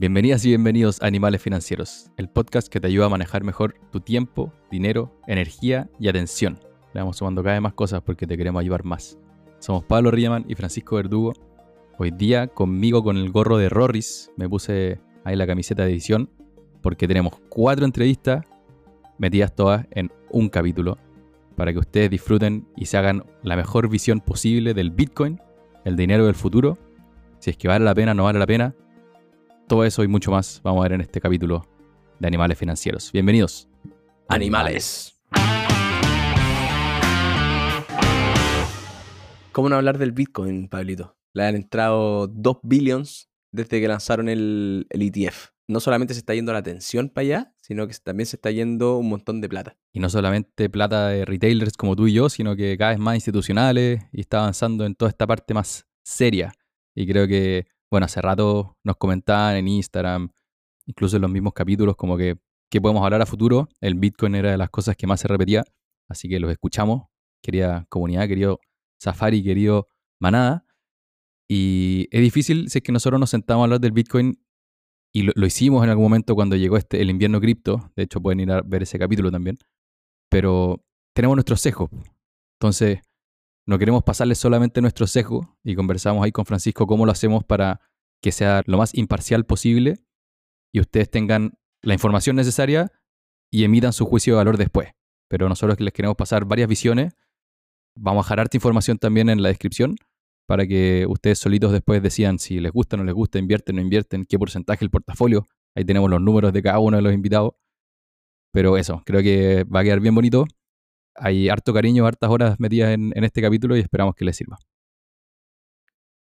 Bienvenidas y bienvenidos a Animales Financieros, el podcast que te ayuda a manejar mejor tu tiempo, dinero, energía y atención. Le vamos sumando cada vez más cosas porque te queremos ayudar más. Somos Pablo Riemann y Francisco Verdugo. Hoy día conmigo con el gorro de Rorris, me puse ahí la camiseta de edición porque tenemos cuatro entrevistas metidas todas en un capítulo para que ustedes disfruten y se hagan la mejor visión posible del Bitcoin, el dinero del futuro, si es que vale la pena no vale la pena, todo eso y mucho más vamos a ver en este capítulo de Animales Financieros. Bienvenidos. Animales. ¿Cómo no hablar del Bitcoin, Pablito? Le han entrado 2 billions desde que lanzaron el, el ETF. No solamente se está yendo la atención para allá, sino que también se está yendo un montón de plata. Y no solamente plata de retailers como tú y yo, sino que cada vez más institucionales y está avanzando en toda esta parte más seria. Y creo que bueno, hace rato nos comentaban en Instagram, incluso en los mismos capítulos, como que, ¿qué podemos hablar a futuro? El Bitcoin era de las cosas que más se repetía, así que los escuchamos, querida comunidad, querido Safari, querido Manada. Y es difícil si es que nosotros nos sentamos a hablar del Bitcoin y lo, hicimos en algún momento cuando llegó este, el invierno cripto, de hecho pueden ir a ver ese capítulo también, pero tenemos nuestros sesgos. Entonces, no queremos pasarle solamente nuestro sesgo y conversamos ahí con Francisco cómo lo hacemos para que sea lo más imparcial posible y ustedes tengan la información necesaria y emitan su juicio de valor después. Pero nosotros les queremos pasar varias visiones. Vamos a dejar harta información también en la descripción para que ustedes solitos después decidan si les gusta o no les gusta, invierten o no invierten, qué porcentaje el portafolio. Ahí tenemos los números de cada uno de los invitados. Pero eso, creo que va a quedar bien bonito hay harto cariño, hartas horas metidas en, este capítulo y esperamos que les sirva.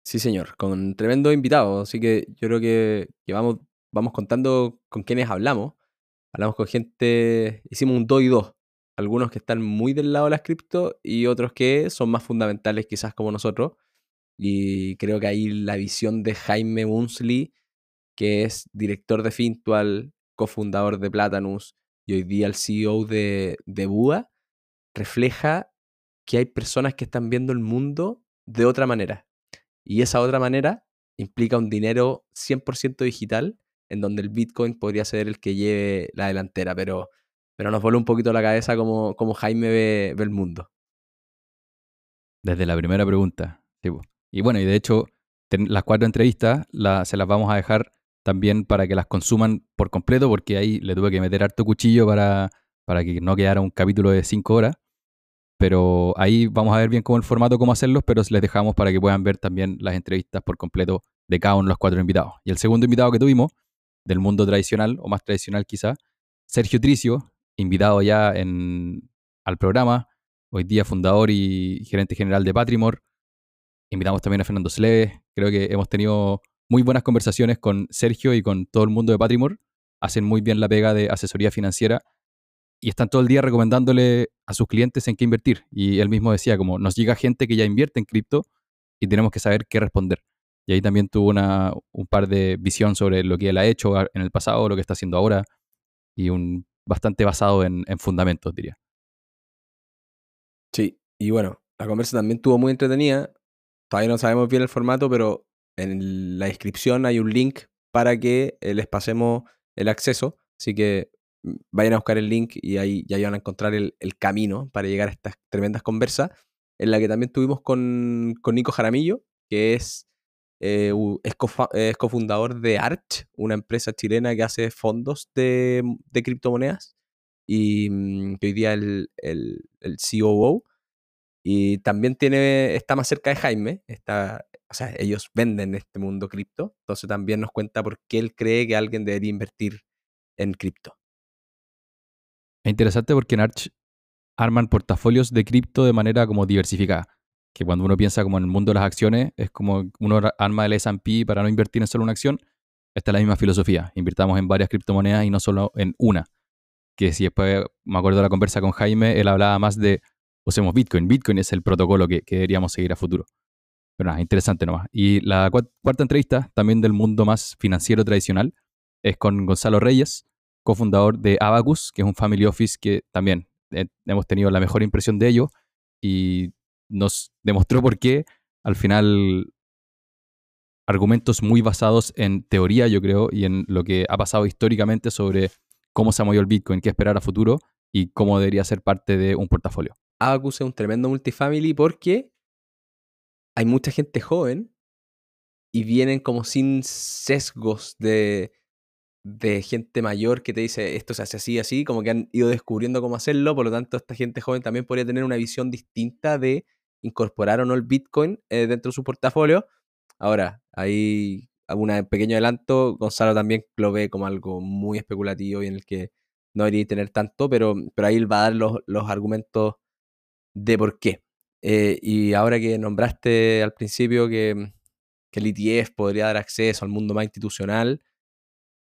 Sí, señor, con tremendo invitado. Así que yo creo que, vamos, vamos contando con quienes hablamos. Hablamos con gente, hicimos un 2 y 2. Algunos que están muy del lado de las cripto y otros que son más fundamentales quizás como nosotros. Y creo que ahí la visión de Jaime Munsley, que es director de Fintual, cofundador de Platanus y hoy día el CEO de, Bua, refleja que hay personas que están viendo el mundo de otra manera. Y esa otra manera implica un dinero 100% digital, en donde el Bitcoin podría ser el que lleve la delantera, pero, pero nos vuelve un poquito la cabeza como, como Jaime ve, el mundo. Desde la primera pregunta. y bueno, y de hecho, las cuatro entrevistas se las vamos a dejar también para que las consuman por completo, porque ahí le tuve que meter harto cuchillo para, para que no quedara un capítulo de cinco horas. Pero ahí vamos a ver bien cómo el formato, cómo hacerlos, pero les dejamos para que puedan ver también las entrevistas por completo de cada uno de los cuatro invitados. Y el segundo invitado que tuvimos, del mundo tradicional, o más tradicional quizá, Sergio Tricio, invitado ya en, al programa, hoy día fundador y gerente general de Patrimor. Invitamos también a Fernando Sleves. Creo que hemos tenido muy buenas conversaciones con Sergio y con todo el mundo de Patrimor. Hacen muy bien la pega de asesoría financiera y están todo el día recomendándole a sus clientes en qué invertir. Y él mismo decía, como nos llega gente que ya invierte en cripto y tenemos que saber qué responder. Y ahí también tuvo una, un par de visión sobre lo que él ha hecho en el pasado, lo que está haciendo ahora, y un bastante basado en, fundamentos, diría. Sí, y bueno, la conversa también estuvo muy entretenida. Todavía no sabemos bien el formato, pero en la descripción hay un link para que les pasemos el acceso. Así que vayan a buscar el link y ahí ya van a encontrar el, camino para llegar a estas tremendas conversas, en la que también tuvimos con, Nico Jaramillo, que es, eh, es, cofundador de Arch, una empresa chilena que hace fondos de, criptomonedas, y mm, que hoy día el, el, el COO. Y también tiene, está más cerca de Jaime, está, o sea, ellos venden este mundo cripto, entonces también nos cuenta por qué él cree que alguien debería invertir en cripto. Es interesante porque en Arch arman portafolios de cripto de manera como diversificada. Que cuando uno piensa como en el mundo de las acciones, es como uno arma el S&P para no invertir en solo una acción. Esta es la misma filosofía. Invirtamos en varias criptomonedas y no solo en una. Que si después me acuerdo de la conversa con Jaime, él hablaba más de usemos Bitcoin. Bitcoin es el protocolo que, que deberíamos seguir a futuro. Pero nada, interesante nomás. Y la cuarta entrevista, también del mundo más financiero tradicional, es con Gonzalo Reyes, cofundador de Abacus, que es un family office que también eh, hemos tenido la mejor impresión de ello y nos demostró por qué al final argumentos muy basados en teoría, yo creo, y en lo que ha pasado históricamente sobre cómo se ha movido el Bitcoin, qué esperar a futuro y cómo debería ser parte de un portafolio. Abacus es un tremendo multifamily porque hay mucha gente joven y vienen como sin sesgos de, de gente mayor que te dice esto se hace así, así, como que han ido descubriendo cómo hacerlo, por lo tanto esta gente joven también podría tener una visión distinta de incorporar o no el Bitcoin eh, dentro de su portafolio. Ahora, hay un pequeño adelanto, Gonzalo también lo ve como algo muy especulativo y en el que no debería tener tanto, pero, pero ahí va a dar los, los argumentos de por qué. Eh, y ahora que nombraste al principio que, que el ETF podría dar acceso al mundo más institucional,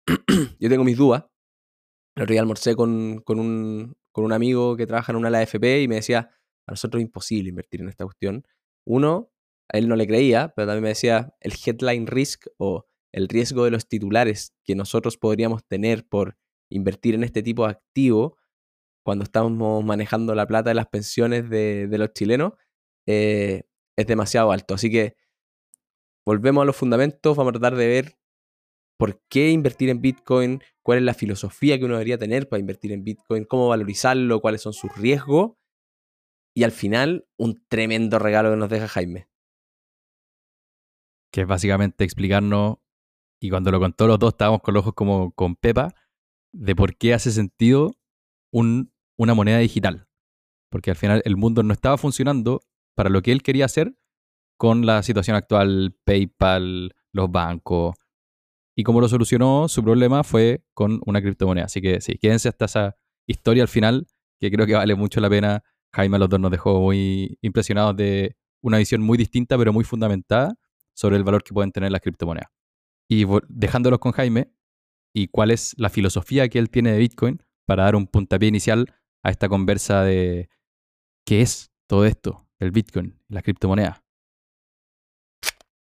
yo tengo mis dudas. El otro día almorcé con, con, un, con un amigo que trabaja en una AFP y me decía, a nosotros es imposible invertir en esta cuestión. Uno, a él no le creía, pero también me decía el headline risk o el riesgo de los titulares que nosotros podríamos tener por invertir en este tipo de activo cuando estamos manejando la plata de las pensiones de, los chilenos eh, es demasiado alto. Así que volvemos a los fundamentos, vamos a tratar de ver por qué invertir en Bitcoin, cuál es la filosofía que uno debería tener para invertir en Bitcoin, cómo valorizarlo, cuáles son sus riesgos. Y al final, un tremendo regalo que nos deja Jaime. Que es básicamente explicarnos, y cuando lo contó los dos estábamos con los ojos como con Pepa, de por qué hace sentido una moneda digital. Porque al final el mundo no estaba funcionando para lo que él quería hacer con la situación actual, PayPal, los bancos, y como lo solucionó, su problema fue con una criptomoneda. Así que sí, quédense hasta esa historia al final, que creo que vale mucho la pena. Jaime a los dos nos dejó muy impresionados de una visión muy distinta, pero muy fundamentada sobre el valor que pueden tener las criptomonedas. Y dejándolos con Jaime, y cuál es la filosofía que él tiene de Bitcoin para dar un puntapié inicial a esta conversa de qué es todo esto, el Bitcoin, la criptomoneda.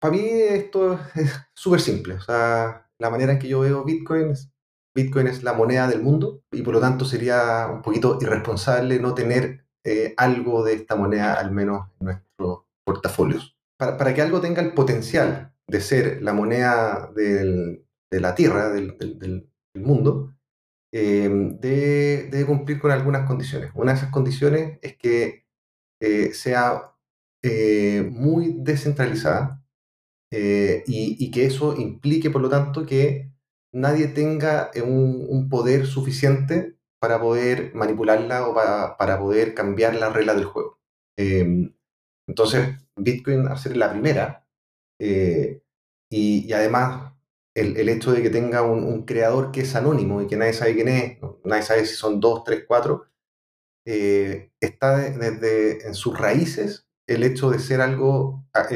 Para mí esto es súper simple. O sea, la manera en que yo veo Bitcoin es, Bitcoin es la moneda del mundo y por lo tanto sería un poquito irresponsable no tener eh, algo de esta moneda al menos en nuestros portafolios. Para, que algo tenga el potencial de ser la moneda de la Tierra, del, mundo, eh, debe, cumplir con algunas condiciones. Una de esas condiciones es que eh, sea muy descentralizada, eh, y, que eso implique, por lo tanto, que nadie tenga eh, un, poder suficiente para poder manipularla o para, poder cambiar la regla del juego. Em, entonces, Bitcoin, al ser la primera, eh, y, además el, hecho de que tenga un, creador que es anónimo y que nadie sabe quién es, nadie sabe si son dos, tres, cuatro, está desde en sus raíces el hecho de ser algo ah,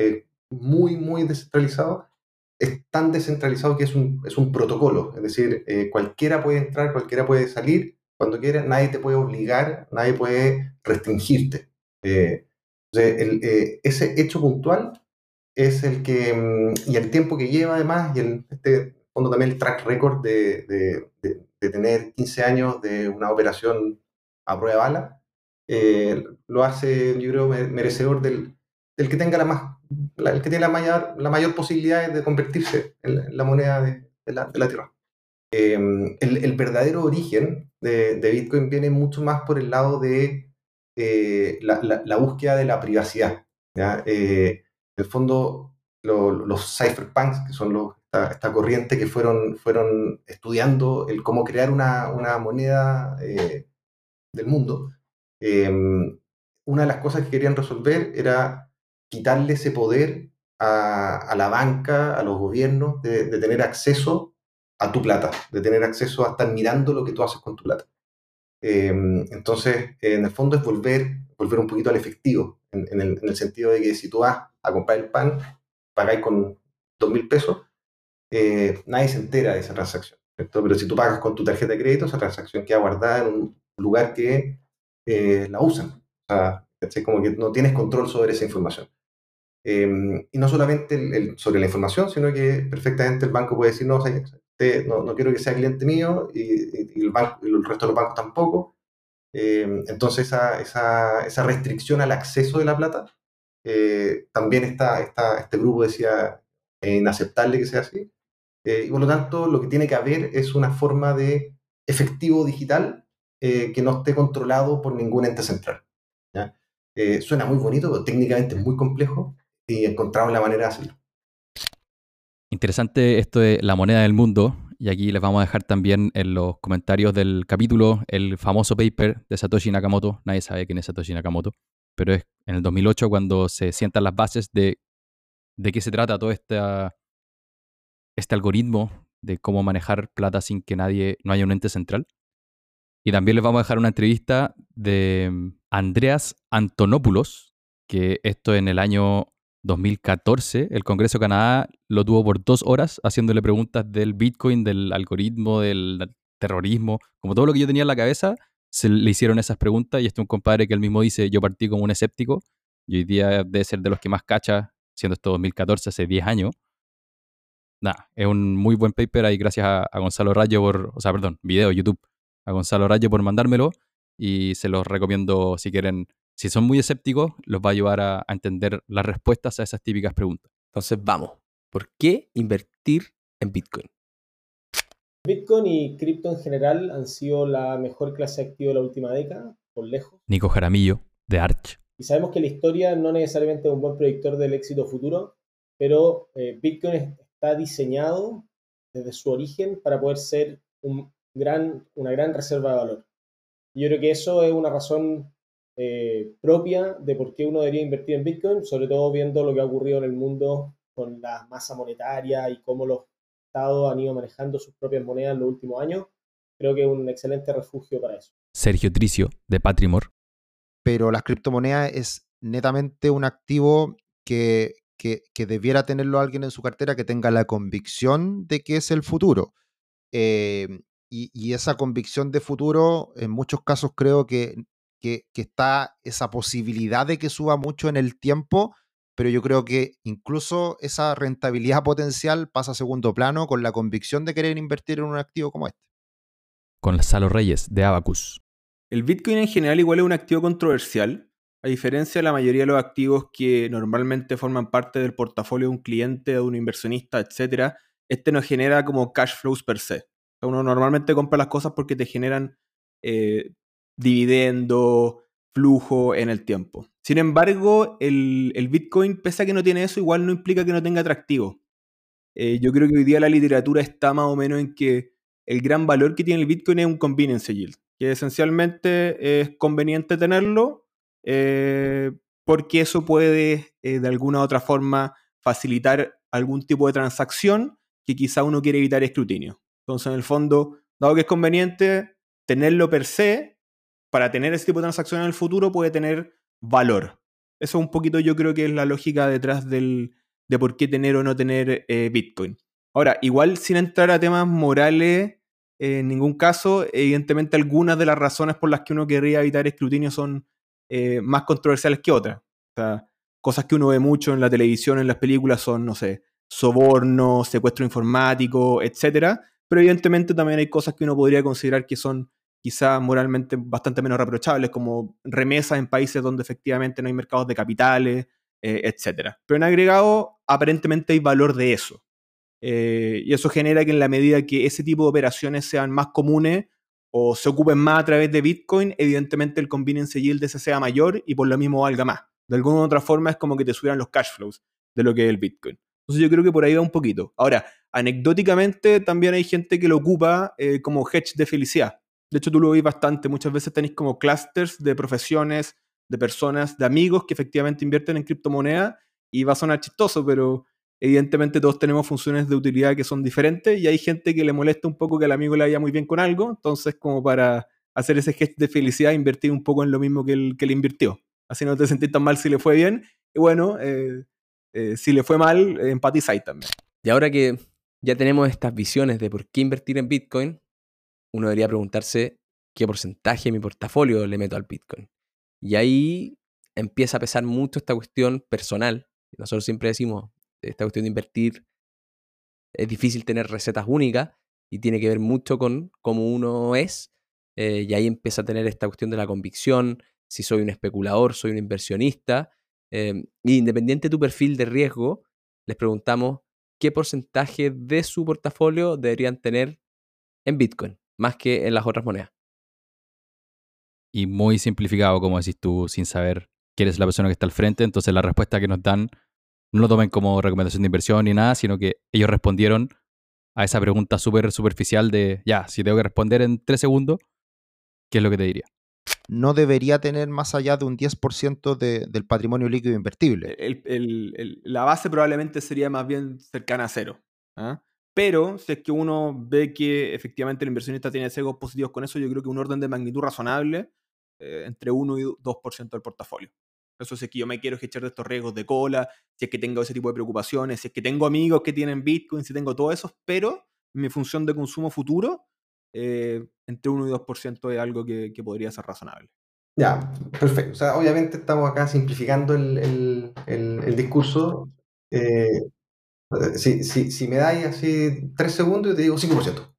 muy, muy descentralizado, es tan descentralizado que es un, es un protocolo. Es decir, eh, cualquiera puede entrar, cualquiera puede salir cuando quiera, nadie te puede obligar, nadie puede restringirte. Eh, eh, ese hecho puntual es el que, mm, y el tiempo que lleva además, y el, este fondo también el track record de, de, de, tener 15 años de una operación a prueba de bala, lo hace, yo creo, merecedor del, del que tenga la más el que tiene la mayor, la mayor posibilidad de convertirse en la, moneda de, la, Tierra. Em, el, verdadero origen de, Bitcoin viene mucho más por el lado de eh, la, búsqueda de la privacidad. Eh, en el fondo, los cypherpunks, que son esta, corriente que fueron, fueron estudiando el cómo crear una, moneda eh, del mundo, em, una de las cosas que querían resolver era quitarle ese poder a, la banca, a los gobiernos, de, tener acceso a tu plata, de tener acceso a estar mirando lo que tú haces con tu plata. Em, entonces, en el fondo es volver, volver un poquito al efectivo, en, el, sentido de que si tú vas a comprar el pan, pagáis con dos mil pesos, eh, nadie se entera de esa transacción. Pero si tú pagas con tu tarjeta de crédito, esa transacción queda guardada en un lugar que eh, la usan. O sea, como que no tienes control sobre esa información. Em, y no solamente sobre la información, sino que perfectamente el banco puede decir, no, no, quiero que sea cliente mío y, el, banco, el resto de los bancos tampoco. Em, entonces esa, esa, esa, restricción al acceso de la plata, eh, también está, está, este grupo decía, inaceptable que sea así. Eh, y por lo tanto, lo que tiene que haber es una forma de efectivo digital eh, que no esté controlado por ningún ente central. Eh, suena muy bonito, pero técnicamente es muy complejo y encontramos la manera de hacerlo. Interesante esto de la moneda del mundo. Y aquí les vamos a dejar también en los comentarios del capítulo el famoso paper de Satoshi Nakamoto. Nadie sabe quién es Satoshi Nakamoto, pero es en el 2008 cuando se sientan las bases de, de qué se trata todo este, este algoritmo de cómo manejar plata sin que nadie, no haya un ente central. Y también les vamos a dejar una entrevista de Andreas Antonopoulos, que esto en el año 2014, el Congreso de Canadá lo tuvo por dos horas haciéndole preguntas del Bitcoin, del algoritmo, del terrorismo, como todo lo que yo tenía en la cabeza, se le hicieron esas preguntas y este es un compadre que él mismo dice, yo partí como un escéptico y hoy día debe ser de los que más cacha, siendo esto 2014, hace 10 años. Nada, es un muy buen paper ahí gracias a, a Gonzalo Rayo por, o sea, perdón, video, YouTube, a Gonzalo Rayo por mandármelo y se los recomiendo si quieren, si son muy escépticos, los va a ayudar a, entender las respuestas a esas típicas preguntas. Entonces, vamos. ¿Por qué invertir en Bitcoin? Bitcoin y cripto en general han sido la mejor clase activa de la última década, por lejos. Nico Jaramillo, de Arch. Y sabemos que la historia no necesariamente es un buen predictor del éxito futuro, pero eh, Bitcoin está diseñado desde su origen para poder ser un gran, una gran reserva de valor. yo creo que eso es una razón eh, propia de por qué uno debería invertir en Bitcoin, sobre todo viendo lo que ha ocurrido en el mundo con la masa monetaria y cómo los estados han ido manejando sus propias monedas en los últimos años. Creo que es un excelente refugio para eso. Sergio Tricio, de Patrimor. Pero las criptomonedas es netamente un activo que, que, debiera tenerlo alguien en su cartera que tenga la convicción de que es el futuro. Eh, y, esa convicción de futuro, en muchos casos creo que, que, está esa posibilidad de que suba mucho en el tiempo, pero yo creo que incluso esa rentabilidad potencial pasa a segundo plano con la convicción de querer invertir en un activo como este. Con Salo Reyes, de Abacus. El Bitcoin en general igual es un activo controversial, a diferencia de la mayoría de los activos que normalmente forman parte del portafolio de un cliente, de un inversionista, etc., este no genera como cash flows per se. Uno normalmente compra las cosas porque te generan eh, dividendo, flujo en el tiempo. Sin embargo, el, Bitcoin, pese a que no tiene eso, igual no implica que no tenga atractivo. Eh, yo creo que hoy día la literatura está más o menos en que el gran valor que tiene el Bitcoin es un convenience yield, que esencialmente es conveniente tenerlo eh, porque eso puede de alguna u otra forma facilitar algún tipo de transacción que quizá uno quiere evitar escrutinio. Entonces, en el fondo, dado que es conveniente tenerlo per se, para tener ese tipo de transacción en el futuro puede tener valor. Eso un poquito yo creo que es la lógica detrás del, de por qué tener o no tener eh, Bitcoin. Ahora, igual sin entrar a temas morales, en ningún caso, evidentemente algunas de las razones por las que uno querría evitar escrutinio son eh, más controversiales que otras. O sea, cosas que uno ve mucho en la televisión, en las películas son, no sé, soborno, secuestro informático, etcétera, pero evidentemente también hay cosas que uno podría considerar que son quizás moralmente bastante menos reprochables, como remesas en países donde efectivamente no hay mercados de capitales, eh, etc. Pero en agregado, aparentemente hay valor de eso. Eh, y eso genera que en la medida que ese tipo de operaciones sean más comunes o se ocupen más a través de Bitcoin, evidentemente el convenience yield de ese sea mayor y por lo mismo valga más. De alguna u otra forma es como que te subieran los cash flows de lo que es el Bitcoin. Entonces yo creo que por ahí va un poquito. Ahora, anecdóticamente también hay gente que lo ocupa eh, como hedge de felicidad. De hecho, tú lo ves bastante. Muchas veces tenéis como clusters de profesiones, de personas, de amigos que efectivamente invierten en criptomonedas y va a sonar chistoso, pero evidentemente todos tenemos funciones de utilidad que son diferentes y hay gente que le molesta un poco que al amigo le vaya muy bien con algo, entonces como para hacer ese hedge de felicidad, invertir un poco en lo mismo que, el, que le invirtió. Así no te sentís tan mal si le fue bien. Y bueno, eh, eh, si le fue mal, empatizáis también. Y ahora que ya tenemos estas visiones de por qué invertir en Bitcoin, uno debería preguntarse qué porcentaje de mi portafolio le meto al Bitcoin. Y ahí empieza a pesar mucho esta cuestión personal. Nosotros siempre decimos, esta cuestión de invertir, es difícil tener recetas únicas y tiene que ver mucho con cómo uno es. Eh, y ahí empieza a tener esta cuestión de la convicción, si soy un especulador, soy un inversionista, Em, independiente de tu perfil de riesgo, les preguntamos qué porcentaje de su portafolio deberían tener en Bitcoin, más que en las otras monedas. Y muy simplificado, como decís tú, sin saber quién es la persona que está al frente. Entonces la respuesta que nos dan no lo tomen como recomendación de inversión ni nada, sino que ellos respondieron a esa pregunta súper superficial de, ya, si tengo que responder en tres segundos, ¿qué es lo que te diría? No debería tener más allá de un 10% de, del patrimonio líquido invertible. El- el- el- la base probablemente sería más bien cercana a cero. ¿ah? Pero si es que uno ve que efectivamente el inversionista tiene sesgos positivos con eso, yo creo que un orden de magnitud razonable, eh, entre 1 y 2% del portafolio. Eso es que yo me quiero echar de estos riesgos de cola, si es que tengo ese tipo de preocupaciones, si es que tengo amigos que tienen Bitcoin, si tengo todo eso, pero mi función de consumo futuro, eh, entre 1 y 2% es algo que, que podría ser razonable. Ya, perfecto. O sea, obviamente estamos acá simplificando el, el- el- el discurso. Eh, si, si- si me dais así tres segundos, yo te digo 5%.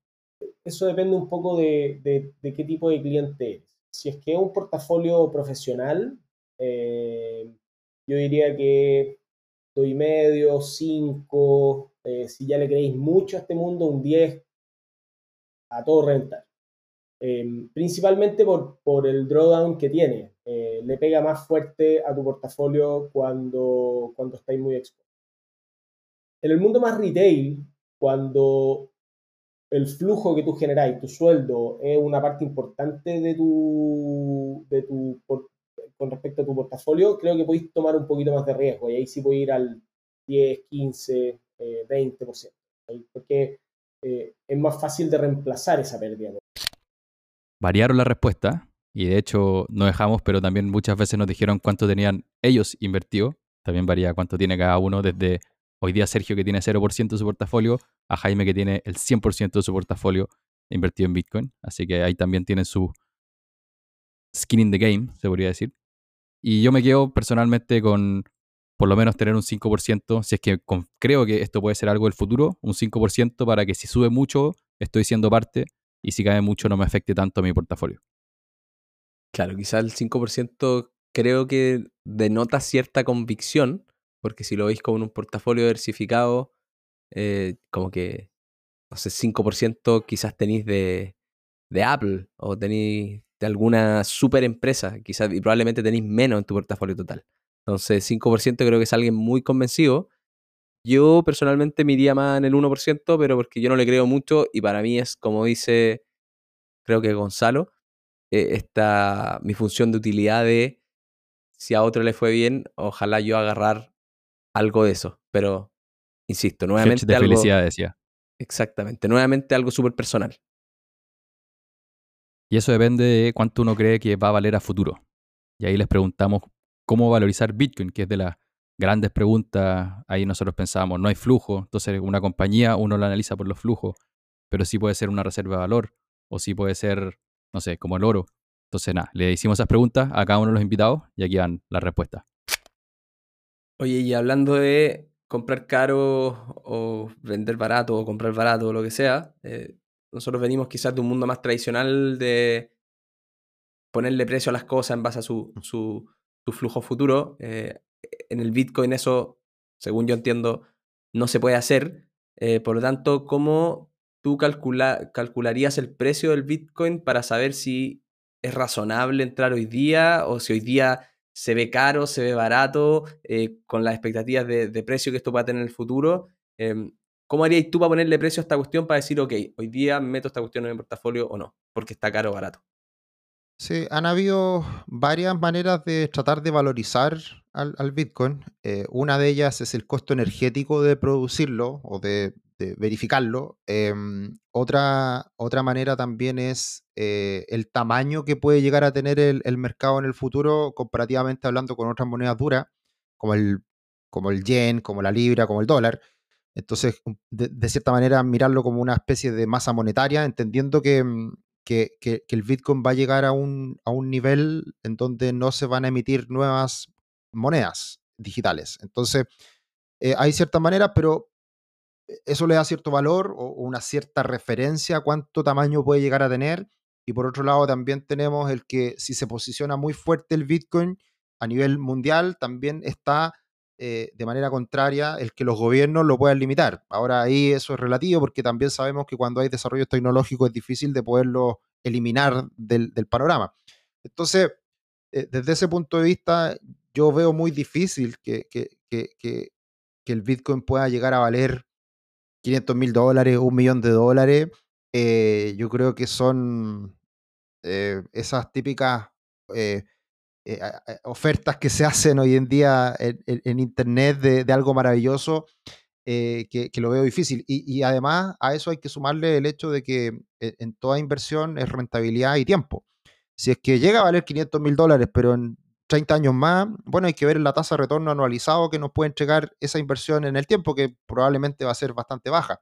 Eso depende un poco de, de- qué tipo de cliente eres. Si es que es un portafolio profesional, eh, yo diría que doy medio, 5, si ya le creéis mucho a este mundo, un 10, a todo rentar. Eh, principalmente por, por el drawdown que tiene. Eh, le pega más fuerte a tu portafolio cuando, cuando estáis muy expuestos. En el mundo más retail, cuando el flujo que tú generáis, tu sueldo, es una parte importante de tu, de tu con respecto a tu portafolio, creo que podéis tomar un poquito más de riesgo y ahí sí podéis ir al 10, 15, eh, 20%. ¿sí? Porque eh, es más fácil de reemplazar esa pérdida. Variaron la respuesta y de hecho no dejamos, pero también muchas veces nos dijeron cuánto tenían ellos invertido. También varía cuánto tiene cada uno, desde hoy día Sergio que tiene 0% de su portafolio a Jaime que tiene el 100% de su portafolio invertido en Bitcoin. Así que ahí también tienen su skin in the game, se podría decir. Y yo me quedo personalmente con por lo menos tener un 5%, si es que creo que esto puede ser algo del futuro, un 5% para que si sube mucho estoy siendo parte y si cae mucho no me afecte tanto a mi portafolio. Claro, quizá el 5% creo que denota cierta convicción, porque si lo veis como en un portafolio diversificado, eh, como que, no sé, 5% quizás tenéis de, de Apple o tenéis de alguna super empresa, quizás, y probablemente tenéis menos en tu portafolio total. Entonces, 5% creo que es alguien muy convencido. Yo personalmente me iría más en el 1%, pero porque yo no le creo mucho y para mí es, como dice, creo que Gonzalo, eh, esta, mi función de utilidad de si a otro le fue bien, ojalá yo agarrar algo de eso. Pero, insisto, nuevamente de algo... felicidad decía. Exactamente, nuevamente algo súper personal. Y eso depende de cuánto uno cree que va a valer a futuro. Y ahí les preguntamos cómo valorizar Bitcoin, que es de las grandes preguntas. Ahí nosotros pensábamos, no hay flujo. Entonces, una compañía uno la analiza por los flujos, pero sí puede ser una reserva de valor, o sí puede ser, no sé, como el oro. Entonces, nada, le hicimos esas preguntas a cada uno de los invitados y aquí van las respuestas. Oye, y hablando de comprar caro o vender barato o comprar barato o lo que sea, eh, nosotros venimos quizás de un mundo más tradicional de ponerle precio a las cosas en base a su, su, su flujo futuro. Eh, en el Bitcoin eso, según yo entiendo, no se puede hacer. Eh, por lo tanto, ¿cómo tú calcula- calcularías el precio del Bitcoin para saber si es razonable entrar hoy día o si hoy día se ve caro, se ve barato, eh, con las expectativas de, precio que esto va a tener en el futuro? Em, ¿Cómo harías tú para ponerle precio a esta cuestión para decir, ok, hoy día meto esta cuestión en mi portafolio o no? Porque está caro o barato. Sí, han habido varias maneras de tratar de valorizar al, al Bitcoin. Eh, una de ellas es el costo energético de producirlo o de, de verificarlo. Em, otra, otra manera también es eh, el tamaño que puede llegar a tener el, mercado en el futuro comparativamente hablando con otras monedas duras, como el, como el yen, como la libra, como el dólar. Entonces, de, cierta manera, mirarlo como una especie de masa monetaria, entendiendo que, mm, que, que- que el Bitcoin va a llegar a un, a un nivel en donde no se van a emitir nuevas monedas digitales. Entonces, eh, hay ciertas maneras, pero eso le da cierto valor o, una cierta referencia a cuánto tamaño puede llegar a tener. Y por otro lado, también tenemos el que si se posiciona muy fuerte el Bitcoin a nivel mundial, también está eh, de manera contraria el que los gobiernos lo puedan limitar. Ahora ahí eso es relativo porque también sabemos que cuando hay desarrollos tecnológicos es difícil de poderlo eliminar del, panorama. Entonces, eh, desde ese punto de vista, yo veo muy difícil que, el Bitcoin pueda llegar a valer 500 mil dólares, un millón de dólares. Eh, yo creo que son esas típicas eh, ofertas que se hacen hoy en día en, Internet de, algo maravilloso, eh, que, lo veo difícil. Y, además a eso hay que sumarle el hecho de que eh, en toda inversión es rentabilidad y tiempo. Si es que llega a valer 500 mil dólares, pero en 30 años más, bueno, hay que ver la tasa de retorno anualizado que nos puede entregar esa inversión en el tiempo, que probablemente va a ser bastante baja.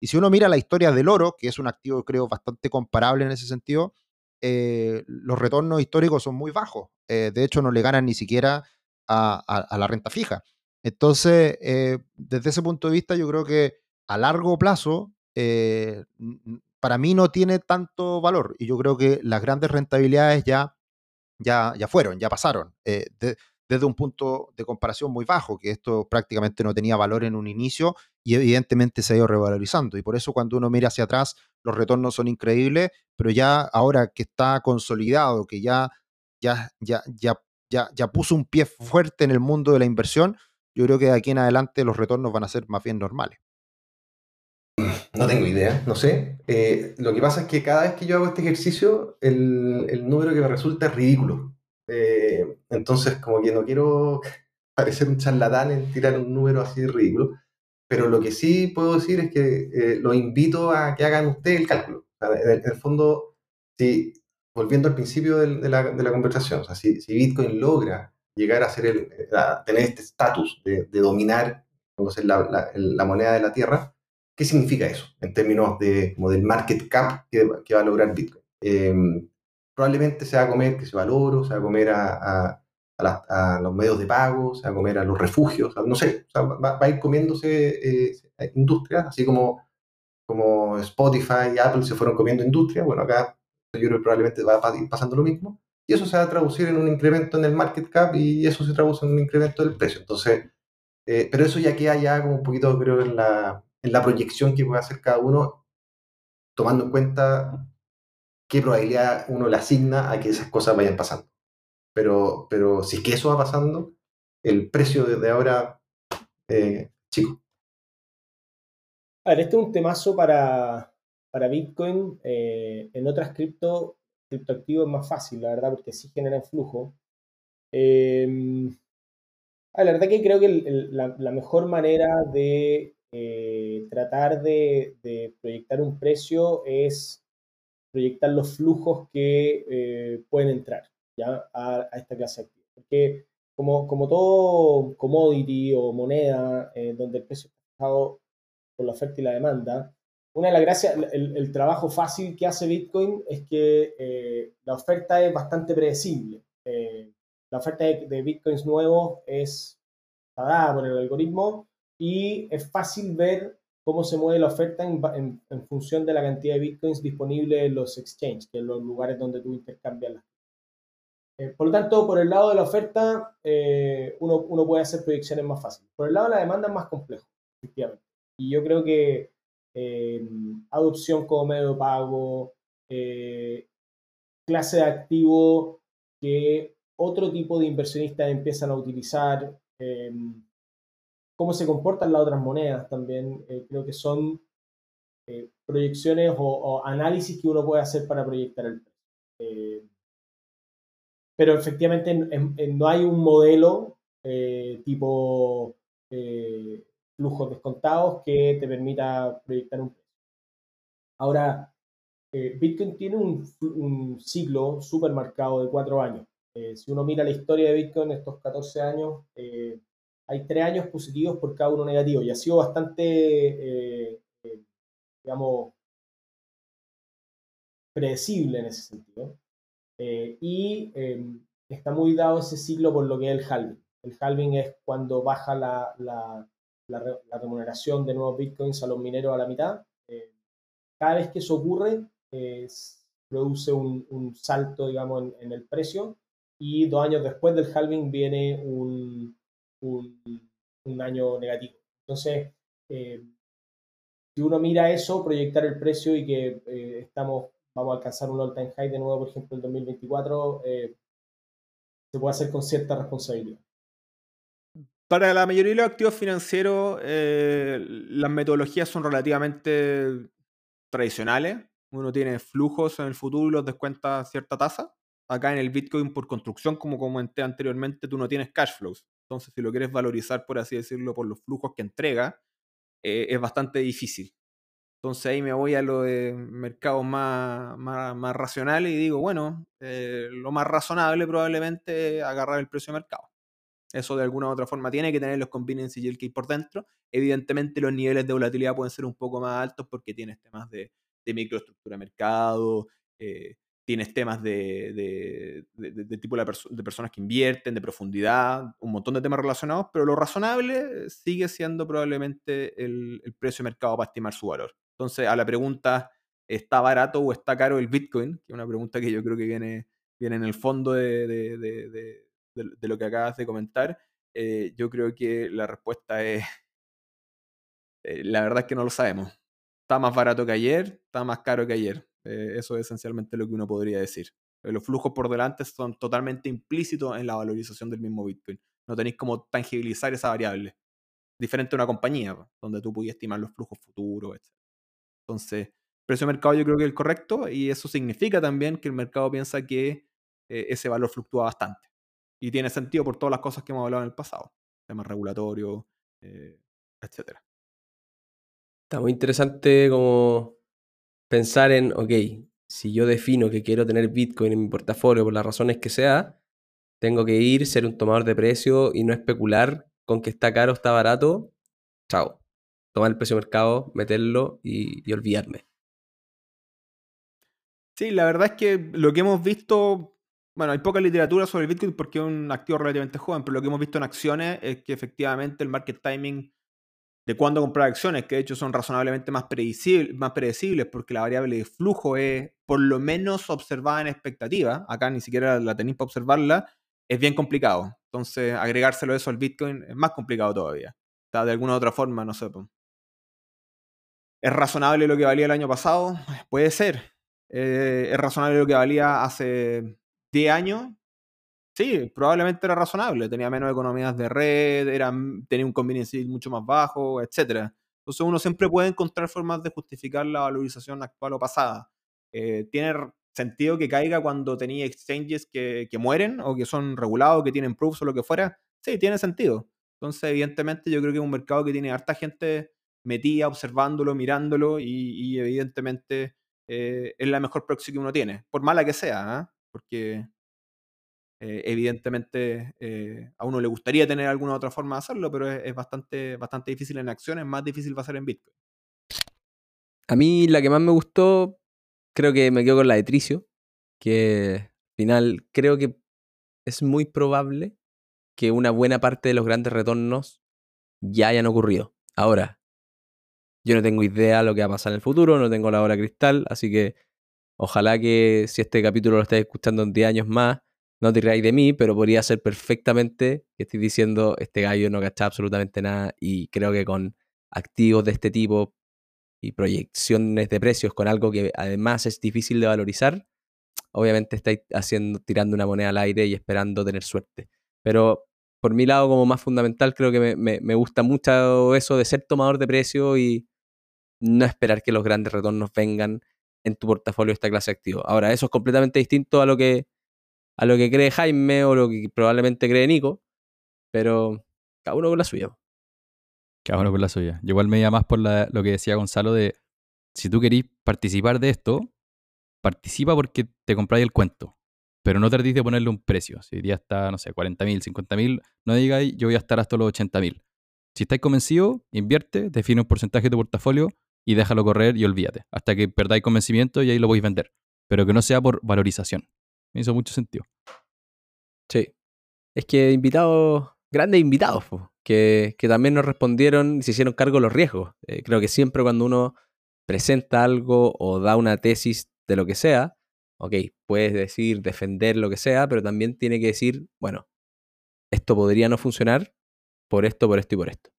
Y si uno mira la historia del oro, que es un activo creo bastante comparable en ese sentido, eh, los retornos históricos son muy bajos. Eh, de hecho, no le ganan ni siquiera a, la renta fija. Entonces, eh, desde ese punto de vista, yo creo que a largo plazo, para mí no tiene tanto valor. Y yo creo que las grandes rentabilidades ya, ya, ya fueron, ya pasaron. desde un punto de comparación muy bajo, que esto prácticamente no tenía valor en un inicio y evidentemente se ha ido revalorizando. Y por eso cuando uno mira hacia atrás, los retornos son increíbles, pero ya ahora que está consolidado, que ya, ya, ya, ya, ya, ya puso un pie fuerte en el mundo de la inversión, yo creo que de aquí en adelante los retornos van a ser más bien normales. No tengo idea, no sé. Eh, lo que pasa es que cada vez que yo hago este ejercicio, el, número que me resulta es ridículo. Eh, entonces, como que no quiero parecer un charlatán en tirar un número así ridículo. Pero lo que sí puedo decir es que eh, los invito a que hagan ustedes el cálculo. en, el, fondo, si, volviendo al principio de, la, la, conversación, si, Bitcoin logra llegar a, ser el, tener este estatus de, de, dominar la, la, moneda de la Tierra, ¿qué significa eso en términos de, como del market cap que, va a lograr Bitcoin? Em, probablemente se va a comer, que se va al oro, se va a comer a a, los medios de pago, se va a comer a los refugios, no sé, va, a ir comiéndose eh, industrias, así como, como Spotify y Apple se fueron comiendo industrias, bueno, acá yo creo que probablemente va a ir pasando lo mismo, y eso se va a traducir en un incremento en el market cap y eso se traduce en un incremento del precio. Entonces, eh, pero eso ya queda ya como un poquito, creo, en la, en la proyección que puede hacer cada uno, tomando en cuenta qué probabilidad uno le asigna a que esas cosas vayan pasando. Pero, pero si es que eso va pasando, el precio desde ahora, eh, chico. A ver, este es un temazo para, para Bitcoin. Eh, en otras cripto, criptoactivos es más fácil, la verdad, porque sí generan flujo. Em, la verdad que creo que la, mejor manera de eh, tratar de, de, proyectar un precio es proyectar los flujos que pueden entrar a, esta clase de. Porque como, como todo commodity o moneda, eh, donde el precio está fijado por la oferta y la demanda, una de las gracias, el, trabajo fácil que hace Bitcoin es que eh, la oferta es bastante predecible. Eh, la oferta de, Bitcoins nuevos es dada por el algoritmo y es fácil ver cómo se mueve la oferta en, en, función de la cantidad de Bitcoins disponibles en los exchanges, que son los lugares donde tú intercambias las eh, por lo tanto, por el lado de la oferta, eh, uno, uno, puede hacer proyecciones más fáciles. Por el lado de la demanda es más complejo, efectivamente. Y yo creo que eh, adopción como medio de pago, clase de activo que otro tipo de inversionistas empiezan a utilizar, cómo se comportan las otras monedas también, creo que son proyecciones o, análisis que uno puede hacer para proyectar el precio pero efectivamente no hay un modelo eh, tipo eh, flujos descontados que te permita proyectar un precio. Ahora, eh, Bitcoin tiene un, ciclo súper marcado de cuatro años. si uno mira la historia de Bitcoin estos 14 años, hay tres años positivos por cada uno negativo y ha sido bastante, digamos, predecible en ese sentido. Eh, y em, está muy dado ese ciclo por lo que es el halving. El halving es cuando baja la, la, la, remuneración de nuevos bitcoins a los mineros a la mitad. Eh, cada vez que eso ocurre, produce un, un, salto, digamos, en, en, el precio y dos años después del halving viene un, un, año negativo. Entonces, eh, si uno mira eso, proyectar el precio y que eh, estamos, vamos a alcanzar un all-time high de nuevo, por ejemplo, en 2024, eh, se puede hacer con cierta responsabilidad. Para la mayoría de los activos financieros, las metodologías son relativamente tradicionales. Uno tiene flujos en el futuro y los descuenta cierta tasa. Acá en el Bitcoin, por construcción, como comenté anteriormente, tú no tienes cash flows. Entonces, si lo quieres valorizar, por así decirlo, por los flujos que entrega, eh, es bastante difícil. Entonces ahí me voy a lo de mercados más, más, racionales y digo, bueno, eh, lo más razonable probablemente es agarrar el precio de mercado. Eso de alguna u otra forma tiene que tener los convenience y el key por dentro. Evidentemente los niveles de volatilidad pueden ser un poco más altos porque tienes temas de, de microestructura de mercado, eh, tienes temas de, tipo de, personas que invierten, de profundidad, un montón de temas relacionados, pero lo razonable sigue siendo probablemente el, precio de mercado para estimar su valor. Entonces, a la pregunta, ¿está barato o está caro el Bitcoin? Que es una pregunta que yo creo que viene, viene en el fondo de, lo que acabas de comentar. Eh, yo creo que la respuesta es, eh, la verdad es que no lo sabemos. Está más barato que ayer, está más caro que ayer. Eh, eso es esencialmente lo que uno podría decir. Eh, los flujos por delante son totalmente implícitos en la valorización del mismo Bitcoin. No tenéis como tangibilizar esa variable. Diferente a una compañía, donde tú podías estimar los flujos futuros, etc. Entonces, precio de mercado yo creo que es el correcto y eso significa también que el mercado piensa que eh, ese valor fluctúa bastante. Y tiene sentido por todas las cosas que hemos hablado en el pasado. Temas regulatorios, etc. Está muy interesante como pensar en, ok, si yo defino que quiero tener Bitcoin en mi portafolio por las razones que sea, tengo que ir, ser un tomador de precio y no especular con que está caro está barato. Chao. Tomar el precio de mercado, meterlo y, olvidarme. Sí, la verdad es que lo que hemos visto, bueno, hay poca literatura sobre Bitcoin porque es un activo relativamente joven, pero lo que hemos visto en acciones es que efectivamente el market timing de cuándo comprar acciones, que de hecho son razonablemente más, predecibles, más predecibles porque la variable de flujo es por lo menos observada en expectativa, acá ni siquiera la tenéis para observarla, es bien complicado. Entonces, agregárselo eso al Bitcoin es más complicado todavía. O de alguna u otra forma, no sé. ¿Es razonable lo que valía el año pasado? Puede ser. Eh, ¿Es razonable lo que valía hace 10 años? Sí, probablemente era razonable, tenía menos economías de red, era, tenía un convenience mucho más bajo, etc. Entonces uno siempre puede encontrar formas de justificar la valorización actual o pasada. Eh, tiene sentido que caiga cuando tenía exchanges que, mueren o que son regulados, que tienen proofs o lo que fuera. Sí, tiene sentido. Entonces, evidentemente, yo creo que es un mercado que tiene harta gente metida, observándolo, mirándolo y, evidentemente eh, es la mejor proxy que uno tiene, por mala que sea, ¿ah? porque eh, evidentemente eh, a uno le gustaría tener alguna otra forma de hacerlo, pero es, bastante, bastante difícil en acciones, más difícil va a ser en Bitcoin. A mí la que más me gustó, creo que me quedo con la de Tricio, que al final creo que es muy probable que una buena parte de los grandes retornos ya hayan ocurrido. Ahora, yo no tengo idea de lo que va a pasar en el futuro, no tengo la hora cristal, así que ojalá que si este capítulo lo estáis escuchando en 10 años más, no te de mí, pero podría ser perfectamente que estoy diciendo este gallo no gasta absolutamente nada y creo que con activos de este tipo y proyecciones de precios con algo que además es difícil de valorizar, obviamente estáis haciendo, tirando una moneda al aire y esperando tener suerte. Pero por mi lado, como más fundamental, creo que me, gusta mucho eso de ser tomador de precio y no esperar que los grandes retornos vengan en tu portafolio esta clase de. Ahora, eso es completamente distinto a lo que a lo que cree Jaime o lo que probablemente cree Nico, pero cada uno con la suya. Cada uno con la suya. Yo igual me iba más por lo que decía Gonzalo de si tú querís participar de esto, participa porque te compráis el cuento. Pero no tratéis de ponerle un precio. Si día está, no sé, 40 mil, 50 mil, no digáis yo voy a estar hasta los 80 mil. Si estáis convencidos, invierte, define un porcentaje de tu portafolio y déjalo correr y olvídate. Hasta que perdáis convencimiento y ahí lo podéis vender. Pero que no sea por valorización. Me hizo mucho sentido. Sí. Es que invitados, grandes invitados, que, que, también nos respondieron y se hicieron cargo de los riesgos. Eh, creo que siempre cuando uno presenta algo o da una tesis de lo que sea, ok, puedes decir, defender lo que sea, pero también tiene que decir, bueno, esto podría no funcionar por esto, por esto y por esto.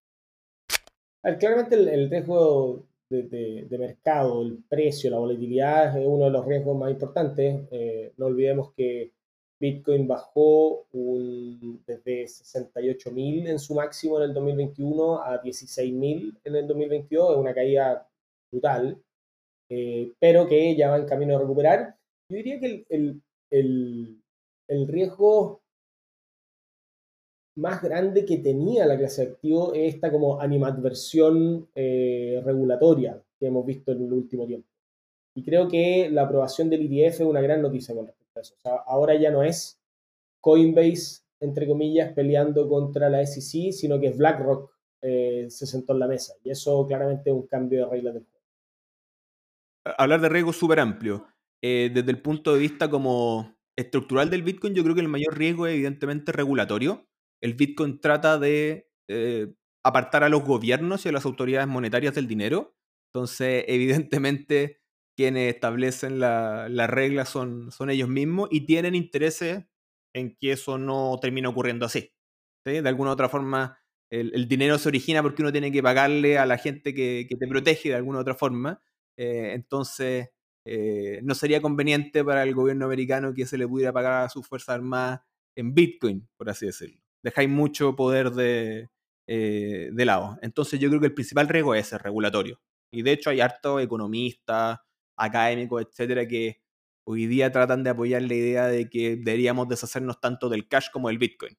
claramente el, riesgo de, mercado, el precio, la volatilidad es uno de los riesgos más importantes. Eh, no olvidemos que Bitcoin bajó un, desde 68.000 en su máximo en el 2021 a 16.000 en el 2022, es una caída brutal, eh, pero que ya va en camino a recuperar. Yo diría que el, el, riesgo más grande que tenía la clase de activo es esta como animadversión eh, regulatoria que hemos visto en el último tiempo. Y creo que la aprobación del IDF es una gran noticia con respecto a eso. O sea, ahora ya no es Coinbase, entre comillas, peleando contra la SEC, sino que es BlackRock eh, se sentó en la mesa. Y eso claramente es un cambio de reglas del juego. Hablar de riesgo súper amplio. Eh, desde el punto de vista como estructural del Bitcoin, yo creo que el mayor riesgo es evidentemente regulatorio. El Bitcoin trata de eh, apartar a los gobiernos y a las autoridades monetarias del dinero. Entonces, evidentemente, quienes establecen las reglas son, son ellos mismos y tienen intereses en que eso no termine ocurriendo así. De alguna u otra forma, el, dinero se origina porque uno tiene que pagarle a la gente que, te protege de alguna u otra forma. Eh, entonces, eh, no sería conveniente para el gobierno americano que se le pudiera pagar a sus Fuerzas Armadas en Bitcoin, por así decirlo. Dejáis mucho poder de, eh, de lado. Entonces yo creo que el principal riesgo es el regulatorio. Y de hecho hay hartos economistas, académicos, etcétera, que hoy día tratan de apoyar la idea de que deberíamos deshacernos tanto del cash como del Bitcoin,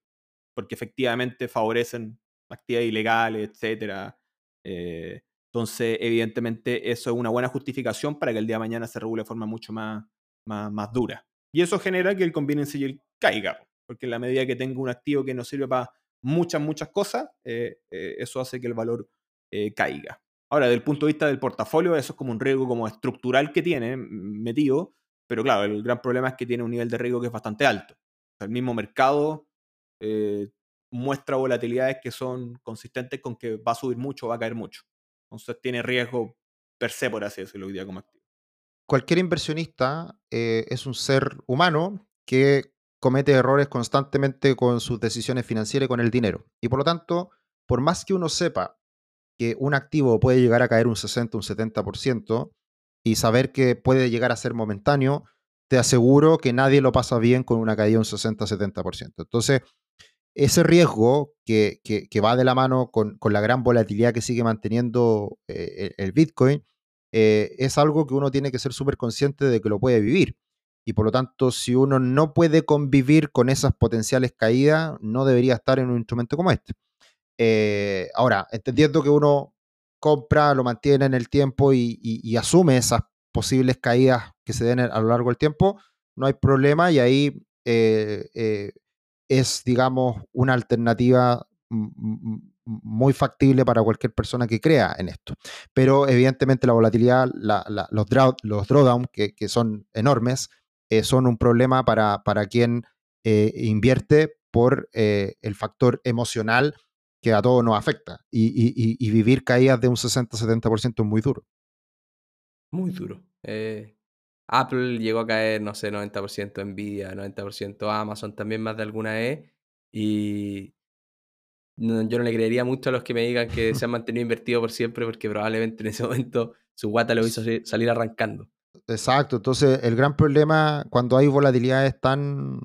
porque efectivamente favorecen actividades ilegales, etcétera. Eh, entonces, evidentemente, eso es una buena justificación para que el día de mañana se regule de forma mucho más, más, dura. Y eso genera que el convenience yield caiga, porque en la medida que tengo un activo que no sirve para muchas, muchas cosas, eh, eh, eso hace que el valor eh, caiga. Ahora, desde el punto de vista del portafolio, eso es como un riesgo como estructural que tiene metido, pero claro, el gran problema es que tiene un nivel de riesgo que es bastante alto. el mismo mercado muestra volatilidades que son consistentes con que va a subir mucho o va a caer mucho. Entonces tiene riesgo per se, por así decirlo, como activo. Cualquier inversionista es un ser humano que comete errores constantemente con sus decisiones financieras y con el dinero. Y por lo tanto, por más que uno sepa que un activo puede llegar a caer un 60, un 70%, y saber que puede llegar a ser momentáneo, te aseguro que nadie lo pasa bien con una caída de un 60, 70%. Entonces, ese riesgo que, va de la mano con, la gran volatilidad que sigue manteniendo eh, el, Bitcoin, eh, es algo que uno tiene que ser súper consciente de que lo puede vivir. Y por lo tanto, si uno no puede convivir con esas potenciales caídas, no debería estar en un instrumento como este. Eh, ahora, entendiendo que uno compra, lo mantiene en el tiempo y, asume esas posibles caídas que se den a lo largo del tiempo, no hay problema y ahí es, digamos, una alternativa muy factible para cualquier persona que crea en esto. Pero evidentemente la volatilidad, los, los drawdowns, que, son enormes, eh, son un problema para, para quien eh, invierte por eh, el factor emocional que a todos nos afecta. Y, vivir caídas de un 60-70% es muy duro. Muy duro. Apple llegó a caer, no sé, 90% Nvidia, 90% Amazon, también más de alguna E. Y yo no le creería mucho a los que me digan que se han mantenido invertidos por siempre, porque probablemente en ese momento su guata lo hizo salir arrancando. Exacto, entonces el gran problema cuando hay volatilidades tan,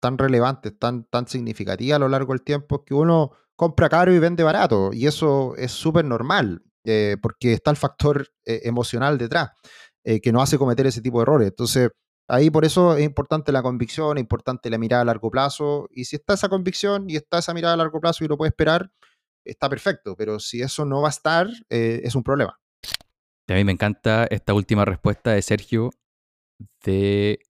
tan relevantes, tan, tan significativas a lo largo del tiempo, es que uno compra caro y vende barato, y eso es súper normal, eh, porque está el factor eh, emocional detrás. Eh, que nos hace cometer ese tipo de errores. Entonces, ahí por eso es importante la convicción, es importante la mirada a largo plazo. Y si está esa convicción y está esa mirada a largo plazo y lo puede esperar, está perfecto. Pero si eso no va a estar, eh, es un problema. A mí me encanta esta última respuesta de Sergio de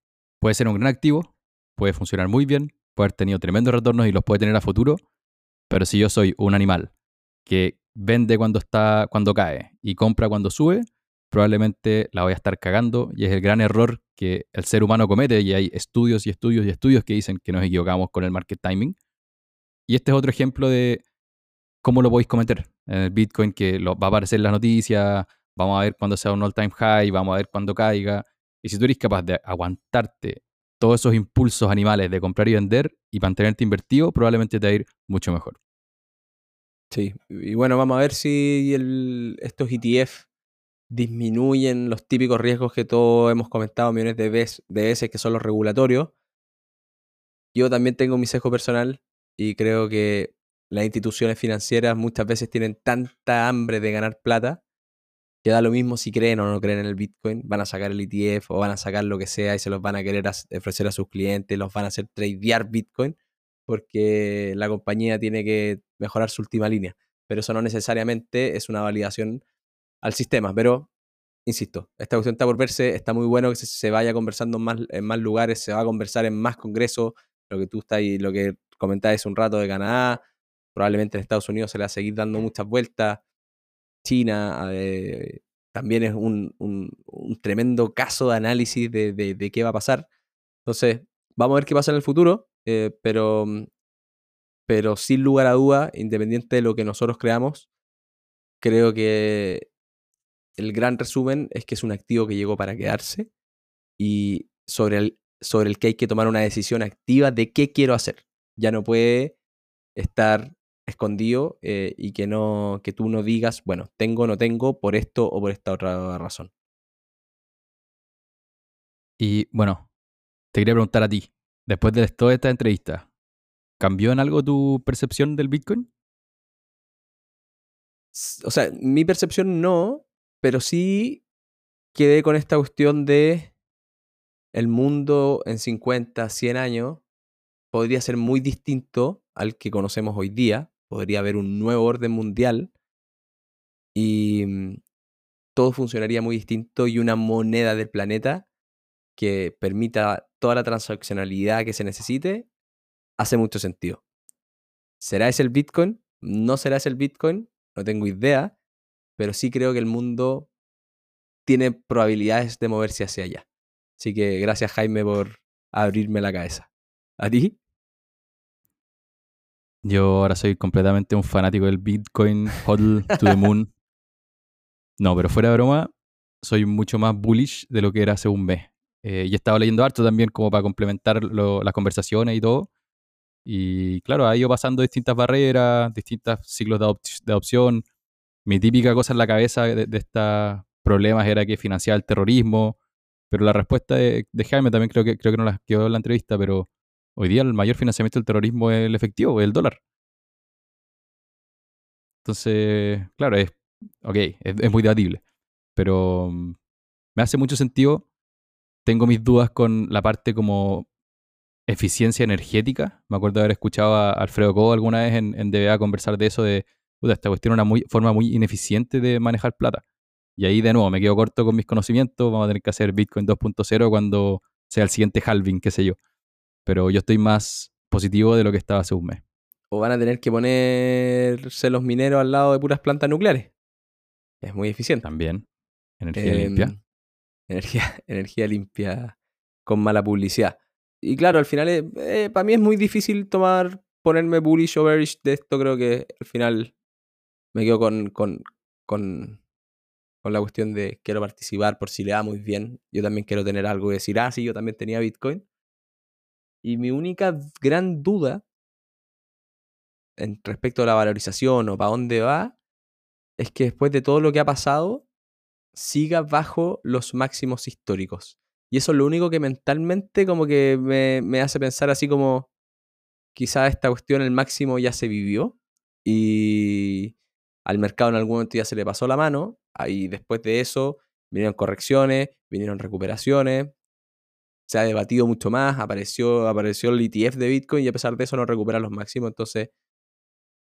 puede ser un gran activo, puede funcionar muy bien, puede haber tenido tremendos retornos y los puede tener a futuro, pero si yo soy un animal que vende cuando está cuando cae y compra cuando sube, probablemente la voy a estar cagando y es el gran error que el ser humano comete y hay estudios y estudios y estudios que dicen que nos equivocamos con el market timing. Y este es otro ejemplo de cómo lo podéis cometer. En el Bitcoin que lo, va a aparecer en las noticias, vamos a ver cuando sea un all-time high, vamos a ver cuando caiga. Y si tú eres capaz de aguantarte todos esos impulsos animales de comprar y vender y mantenerte invertido, probablemente te va a ir mucho mejor. Sí, y bueno, vamos a ver si estos ETF disminuyen los típicos riesgos que todos hemos comentado millones de veces, de veces, que son los regulatorios. Yo también tengo mi sesgo personal y creo que las instituciones financieras muchas veces tienen tanta hambre de ganar plata que da lo mismo si creen o no creen en el Bitcoin, van a sacar el ETF o van a sacar lo que sea y se los van a querer ofrecer a sus clientes, los van a hacer tradear Bitcoin porque la compañía tiene que mejorar su última línea. Pero eso no necesariamente es una validación al sistema. Pero, insisto, esta cuestión está por verse, está muy bueno que se, vaya conversando en más, en más lugares, se va a conversar en más congresos, lo que tú estás y lo que comentabas un rato de Canadá, probablemente en Estados Unidos se le va a seguir dando muchas vueltas China, eh, también es un, tremendo caso de análisis de, qué va a pasar. Entonces, vamos a ver qué pasa en el futuro, eh, pero, mm, pero sin lugar a duda, independiente de lo que nosotros creamos, creo que el gran resumen es que es un activo que llegó para quedarse y sobre el, sobre el que hay que tomar una decisión activa de qué quiero hacer. Ya no puede estar escondido eh, y que, no, que tú no digas, bueno, tengo o no tengo por esto o por esta otra razón. Y bueno, te quería preguntar a ti, después de toda esta entrevista, ¿cambió en algo tu percepción del Bitcoin? O sea, mi percepción no, pero sí quedé con esta cuestión de el mundo en 50, 100 años podría ser muy distinto al que conocemos hoy día, podría haber un nuevo orden mundial y mm, todo funcionaría muy distinto y una moneda del planeta que permita toda la transaccionalidad que se necesite hace mucho sentido. ¿Será ese el Bitcoin? ¿No será ese el Bitcoin? No tengo idea, pero sí creo que el mundo tiene probabilidades de moverse hacia allá. Así que gracias Jaime por abrirme la cabeza. ¿A ti? Yo ahora soy completamente un fanático del Bitcoin, hodl to the moon. No, pero fuera de broma, soy mucho más bullish de lo que era hace un mes. Eh, y he estado leyendo harto también como para complementar las conversaciones y todo. Y claro, ha ido pasando distintas barreras, distintos ciclos de, adopción. Mi típica cosa en la cabeza de, estos problemas era que financiaba el terrorismo. Pero la respuesta de, Jaime también creo que, creo que no la quedó en la entrevista, pero Hoy día el mayor financiamiento del terrorismo es el efectivo, es el dólar. Entonces, claro, es, ok, es, muy debatible, pero mm, me hace mucho sentido. Tengo mis dudas con la parte como eficiencia energética. Me acuerdo de haber escuchado a Alfredo Cobo alguna vez en, en DBA conversar de eso, de, esta cuestión es una muy, forma muy ineficiente de manejar plata. Y ahí de nuevo me quedo corto con mis conocimientos, vamos a tener que hacer Bitcoin 2.0 cuando sea el siguiente halving, qué sé yo pero yo estoy más positivo de lo que estaba hace un mes. O van a tener que ponerse los mineros al lado de puras plantas nucleares. Es muy eficiente. También. Energía limpia. Em, energía, energía limpia con mala publicidad. Y claro, al final, eh, eh, para mí es muy difícil tomar, ponerme bullish o bearish de esto. Creo que al final me quedo con, con, con, con la cuestión de quiero participar por si le da muy bien. Yo también quiero tener algo y decir, ah, sí, yo también tenía Bitcoin. Y mi única gran duda en respecto a la valorización o para dónde va es que después de todo lo que ha pasado, siga bajo los máximos históricos. Y eso es lo único que mentalmente como que me, me hace pensar así como quizá esta cuestión, el máximo ya se vivió y al mercado en algún momento ya se le pasó la mano. Y después de eso vinieron correcciones, vinieron recuperaciones, se ha debatido mucho más, apareció, apareció el ETF de Bitcoin y a pesar de eso no recupera los máximos, entonces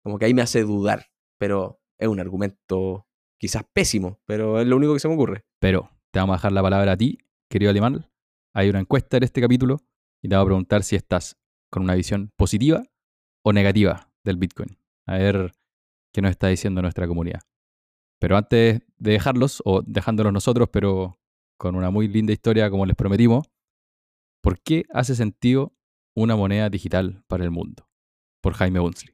como que ahí me hace dudar, pero es un argumento quizás pésimo, pero es lo único que se me ocurre. Pero te vamos a dejar la palabra a ti, querido alemán. Hay una encuesta en este capítulo y te voy a preguntar si estás con una visión positiva o negativa del Bitcoin. A ver qué nos está diciendo nuestra comunidad. Pero antes de dejarlos, o dejándolos nosotros, pero con una muy linda historia como les prometimos, ¿Por qué hace sentido una moneda digital para el mundo? Por Jaime Bunsley.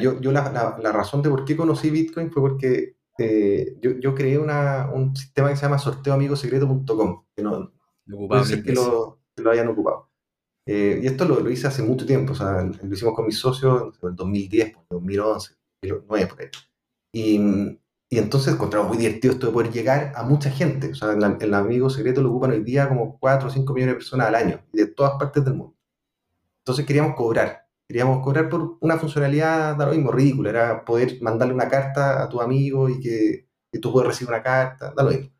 Yo, yo la, la, razón de por qué conocí Bitcoin fue porque eh, yo, yo, creé una, un sistema que se llama sorteoamigosecreto.com, que no ser que lo, lo, hayan ocupado. Eh, y esto lo, lo, hice hace mucho tiempo, o sea, lo hicimos con mis socios en el 2010, 2011. 2009 por ahí. Y, y entonces encontramos muy divertido esto de poder llegar a mucha gente. O sea, el, amigo secreto lo ocupan hoy día como 4 o 5 millones de personas al año, de todas partes del mundo. Entonces queríamos cobrar. Queríamos cobrar por una funcionalidad, da lo mismo, ridícula. Era poder mandarle una carta a tu amigo y que, que tú puedas recibir una carta, da lo mismo.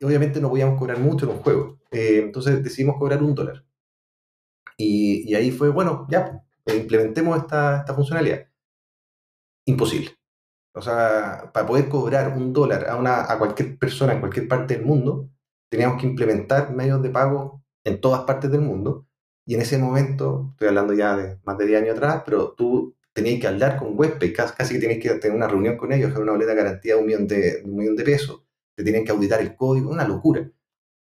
Y obviamente no podíamos cobrar mucho en un juego. Eh, entonces decidimos cobrar un dólar. Y, y ahí fue, bueno, ya, pues, implementemos esta, esta funcionalidad. Imposible. O sea, para poder cobrar un dólar a, una, a cualquier persona en cualquier parte del mundo, teníamos que implementar medios de pago en todas partes del mundo. Y en ese momento, estoy hablando ya de más de 10 años atrás, pero tú tenías que hablar con WebPay, casi, que tenías que tener una reunión con ellos, una boleta de garantía de un millón de, un millón de pesos, te tenían que auditar el código, una locura.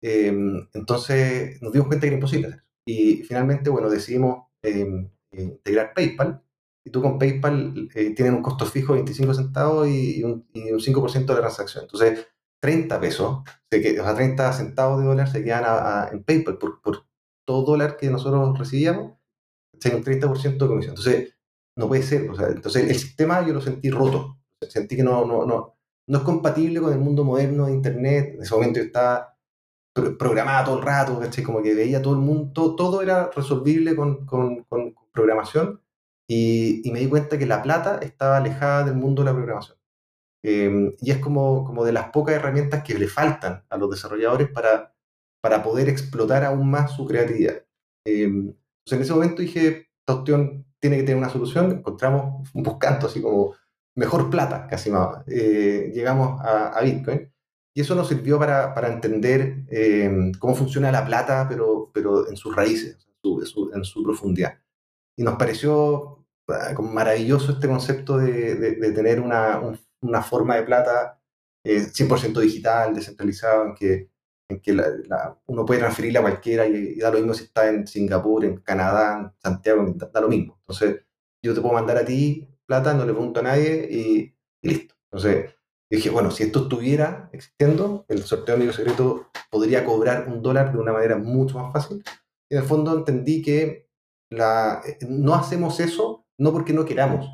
Eh, entonces nos dimos cuenta que era imposible. Y finalmente, bueno, decidimos eh, integrar PayPal tú con PayPal eh, tienes un costo fijo de 25 centavos y, y un, y un 5% de la transacción. Entonces, 30 pesos, que- o sea, 30 centavos de dólar se quedan a- a- en PayPal por, por todo dólar que nosotros recibíamos, hay un 30% de comisión. Entonces, no puede ser. O sea, entonces, el sistema yo lo sentí roto. Sentí que no, no, no, no es compatible con el mundo moderno de Internet. En ese momento yo estaba pro- programada todo el rato, ¿cachai? Como que veía todo el mundo, todo, todo era resolvible con, con, con programación y, y me di cuenta que la plata estaba alejada del mundo de la programación. Eh, y es como, como de las pocas herramientas que le faltan a los desarrolladores para, para poder explotar aún más su creatividad. Eh, entonces en ese momento dije, esta opción tiene que tener una solución, encontramos buscando así como mejor plata, casi más. Eh, llegamos a, a Bitcoin y eso nos sirvió para, para entender eh, cómo funciona la plata, pero, pero en sus raíces, en su, en su- profundidad. Y nos pareció maravilloso este concepto de, de- de tener una, un- una forma de plata eh, 100% digital, descentralizado, en que, en que la- la- uno puede transferirla a cualquiera y, y da lo mismo si está en Singapur, en Canadá, en Santiago, da, da lo mismo. Entonces, yo te puedo mandar a ti plata, no le pregunto a nadie y, y listo. Entonces, dije, bueno, si esto estuviera existiendo, el sorteo amigo secreto podría cobrar un dólar de una manera mucho más fácil. Y en el fondo entendí que la, eh, no hacemos eso no porque no queramos.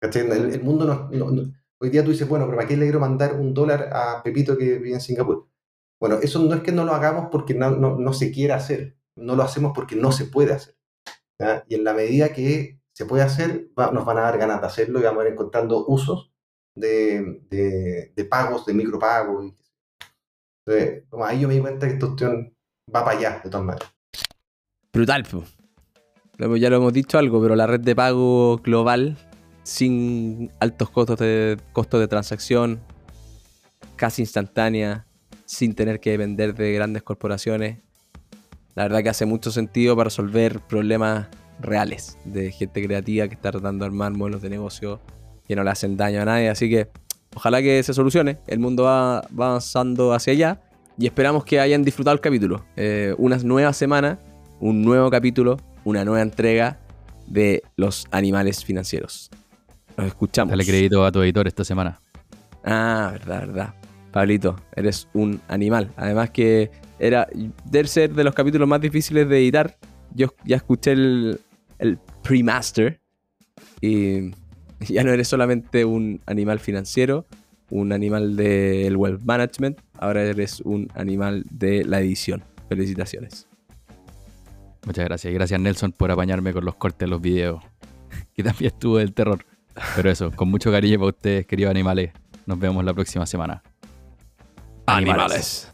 El, el mundo no, no- no- Hoy día tú dices, bueno, pero ¿para qué le quiero mandar un dólar a Pepito que vive en Singapur? Bueno, eso no es que no lo hagamos porque no, no, se quiera hacer, no lo hacemos porque no se puede hacer. Y en la medida que se puede hacer, va- nos van a dar ganas de hacerlo y vamos a ir encontrando usos de, de, pagos, de micropagos. Entonces, ahí yo me di cuenta que esta opción va para allá, de todas maneras. Brutal. Ya lo hemos dicho algo, pero la red de pago global, sin altos costos de, costos de transacción, casi instantánea, sin tener que depender de grandes corporaciones, la verdad que hace mucho sentido para resolver problemas reales de gente creativa que está tratando de armar modelos de negocio que no le hacen daño a nadie. Así que ojalá que se solucione. El mundo va, va avanzando hacia allá y esperamos que hayan disfrutado el capítulo. Eh, una nueva semana, un nuevo capítulo, una nueva entrega de los animales financieros. Nos escuchamos. Dale crédito a tu editor esta semana. Ah, verdad, verdad. Pablito, eres un animal. Además que era debe ser de los capítulos más difíciles de editar. Yo ya escuché el, el pre-master y ya no eres solamente un animal financiero, un animal del web management, ahora eres un animal de la edición. Felicitaciones. Muchas gracias. Y gracias Nelson por apañarme con los cortes de los videos. Que también estuvo del terror. Pero eso, con mucho cariño para ustedes, queridos animales. Nos vemos la próxima semana. Animales.